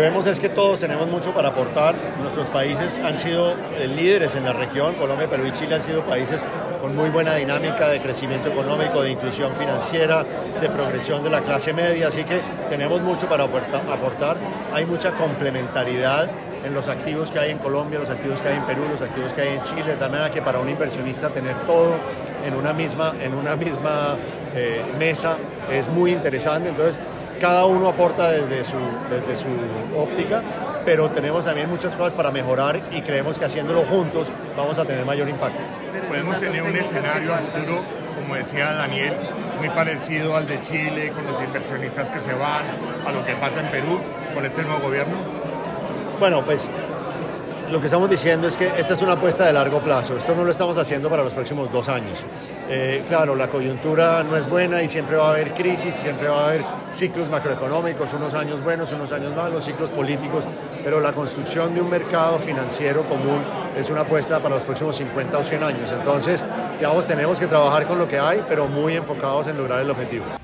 Vemos es que todos tenemos mucho para aportar. Nuestros países han sido eh, líderes en la región. Colombia, Perú y Chile han sido países con muy buena dinámica de crecimiento económico, de inclusión financiera, de progresión de la clase media. Así que tenemos mucho para aportar. Hay mucha complementariedad en los activos que hay en Colombia, los activos que hay en Perú, los activos que hay en Chile, de manera que para un inversionista tener todo en una misma, en una misma eh, mesa es muy interesante. Entonces, cada uno aporta desde su, desde su óptica, pero tenemos también muchas cosas para mejorar y creemos que haciéndolo juntos vamos a tener mayor impacto. Podemos tener un escenario futuro, como decía Daniel, muy parecido al de Chile, con los inversionistas que se van, a lo que pasa en Perú con este nuevo gobierno. Bueno, pues lo que estamos diciendo es que esta es una apuesta de largo plazo. Esto no lo estamos haciendo para los próximos dos años. Eh, claro, la coyuntura no es buena y siempre va a haber crisis, siempre va a haber ciclos macroeconómicos, unos años buenos, unos años malos, ciclos políticos, pero la construcción de un mercado financiero común es una apuesta para los próximos 50 o 100 años. Entonces, digamos, tenemos que trabajar con lo que hay, pero muy enfocados en lograr el objetivo.